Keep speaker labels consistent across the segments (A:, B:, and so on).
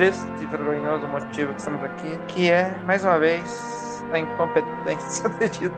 A: triste e vergonhoso motivo que estamos aqui, que é, mais uma vez, a incompetência do editor.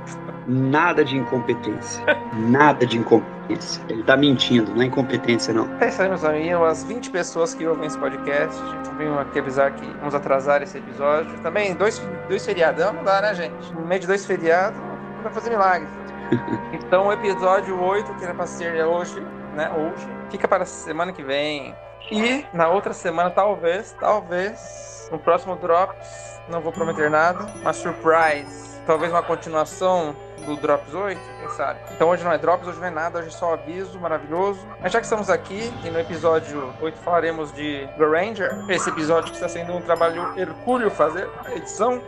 B: Nada de incompetência. Nada de incompetência. Ele tá mentindo, não é incompetência, não.
A: É isso aí, meus amigos. As 20 pessoas que ouvem esse podcast. Vim aqui avisar que vamos atrasar esse episódio. Também, dois, dois feriadão não dá, né, gente? No meio de dois feriados, não vai fazer milagre. então, o episódio 8, que era pra ser hoje, né? Hoje, fica para semana que vem. E na outra semana, talvez, talvez, no próximo Drops, não vou prometer nada, uma surprise. Talvez uma continuação do Drops 8, quem sabe? Então hoje não é Drops, hoje não é nada, hoje é só aviso maravilhoso. Mas já que estamos aqui, e no episódio 8 falaremos de The Ranger, esse episódio que está sendo um trabalho hercúleo fazer, a edição.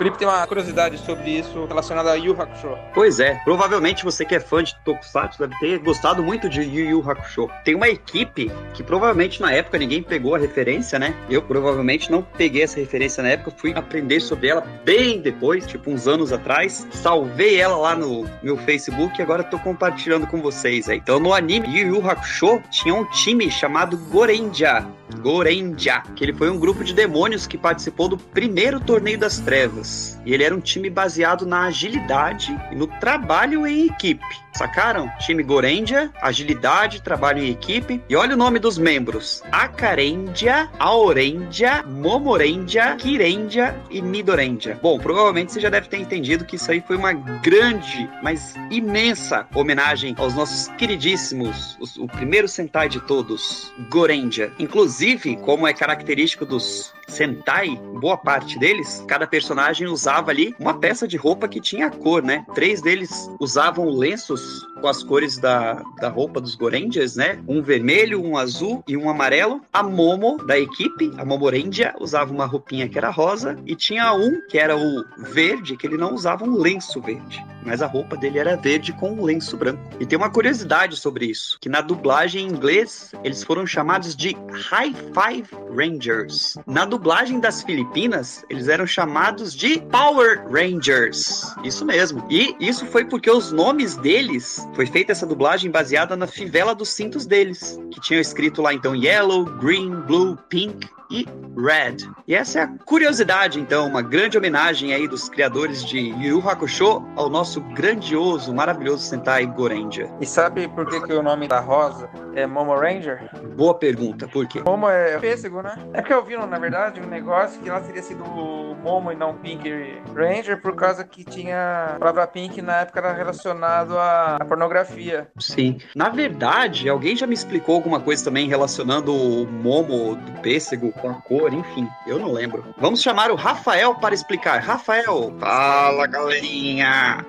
A: Felipe tem uma curiosidade sobre isso relacionada a Yu Hakusho.
B: Pois é, provavelmente você que é fã de Tokusatsu deve ter gostado muito de Yu Yu Hakusho. Tem uma equipe que provavelmente na época ninguém pegou a referência, né? Eu provavelmente não peguei essa referência na época, fui aprender sobre ela bem depois, tipo uns anos atrás. Salvei ela lá no meu Facebook e agora tô compartilhando com vocês aí. Então no anime Yu Yu Hakusho tinha um time chamado Gorenja. Gorenja, que ele foi um grupo de demônios que participou do primeiro torneio das trevas. E ele era um time baseado na agilidade e no trabalho em equipe. Sacaram? Time Gorendia, agilidade, trabalho em equipe. E olha o nome dos membros: Akarendia, Aurendia, Momorendia, Kirendia e Midorendia. Bom, provavelmente você já deve ter entendido que isso aí foi uma grande, mas imensa homenagem aos nossos queridíssimos, os, o primeiro Sentai de todos, Gorendia. Inclusive, como é característico dos Sentai, boa parte deles, cada personagem usava ali uma peça de roupa que tinha cor, né? Três deles usavam lenços com as cores da, da roupa dos Gorendias, né? Um vermelho, um azul e um amarelo. A Momo, da equipe, a Momorendia, usava uma roupinha que era rosa e tinha um que era o verde, que ele não usava um lenço verde, mas a roupa dele era verde com um lenço branco. E tem uma curiosidade sobre isso, que na dublagem em inglês eles foram chamados de High Five Rangers. Na dublagem das Filipinas, eles eram chamados de Power Rangers. Isso mesmo. E isso foi porque os nomes deles. Foi feita essa dublagem baseada na fivela dos cintos deles, que tinham escrito lá então Yellow, Green, Blue, Pink e Red. E essa é a curiosidade, então, uma grande homenagem aí dos criadores de Yu Yu Hakusho ao nosso grandioso, maravilhoso Sentai Gorendia.
A: E sabe por que, que o nome da rosa é Momo Ranger?
B: Boa pergunta, por quê?
A: Momo é pêssego, né? É porque eu vi, na verdade, um negócio que ela teria sido Momo e não Pink Ranger por causa que tinha a palavra Pink na época era relacionado à à pornografia.
B: Sim. Na verdade, alguém já me explicou alguma coisa também relacionando o Momo do pêssego com a cor, enfim, eu não lembro. Vamos chamar o Rafael para explicar. Rafael! Fala, galerinha!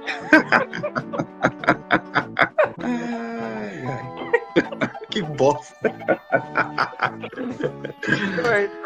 B: bosta.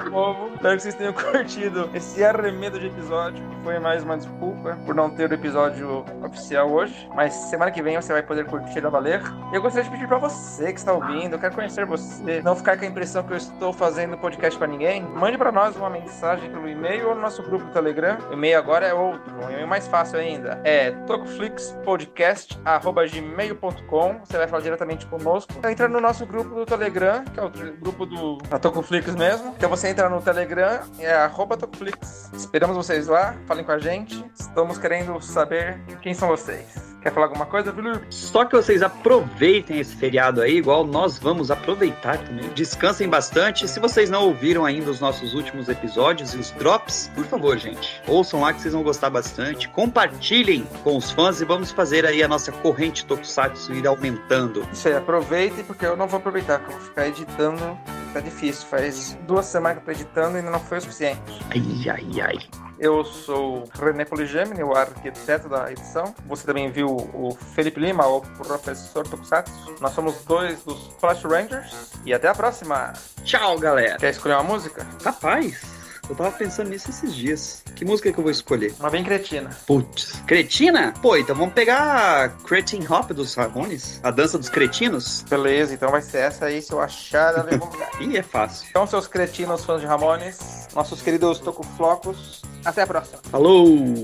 A: Povo. Espero que vocês tenham curtido esse arremedo de episódio. Foi mais uma desculpa por não ter o episódio oficial hoje. Mas semana que vem você vai poder curtir a valer. E eu gostaria de pedir pra você que está ouvindo, eu quero conhecer você, não ficar com a impressão que eu estou fazendo podcast pra ninguém. Mande pra nós uma mensagem pelo e-mail ou no nosso grupo do Telegram. O e-mail agora é outro, um e-mail mais fácil ainda. É tocoflixpodcast.gmail.com. Você vai falar diretamente conosco. Entra no nosso grupo do Telegram, que é o grupo do da Tocoflix mesmo. Então você entra no Telegram, é arroba Tocoflix. Esperamos vocês lá, falem com a gente. Estamos querendo saber quem são vocês. Quer falar alguma coisa, Felipe?
B: Só que vocês aproveitem esse feriado aí, igual nós vamos aproveitar também. Descansem bastante. Se vocês não ouviram ainda os nossos últimos episódios e os drops, por favor, gente, ouçam lá que vocês vão gostar bastante. Compartilhem com os fãs e vamos fazer aí a nossa corrente Tokusatsu ir aumentando.
A: Isso aí, aproveitem, porque eu não vou aproveitar, que eu vou ficar editando. Tá difícil. Faz duas semanas que eu tô editando e ainda não foi o suficiente.
B: Ai, ai, ai.
A: Eu sou René Poligemini, o arquiteto da edição. Você também viu o Felipe Lima, o professor Tokusatsu. Nós somos dois dos Flash Rangers. E até a próxima.
B: Tchau, galera.
A: Quer escolher uma música?
B: Rapaz, eu tava pensando nisso esses dias. Que música que eu vou escolher?
A: Uma bem cretina.
B: Putz. Cretina? Pô, então vamos pegar Cretin Hop dos Ramones? A dança dos cretinos?
A: Beleza, então vai ser essa aí. Se eu achar, ela lugar.
B: Ih, é fácil.
A: Então, seus cretinos fãs de Ramones, nossos queridos Tocoflocos. Até a próxima.
B: Falou!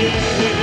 C: Yeah.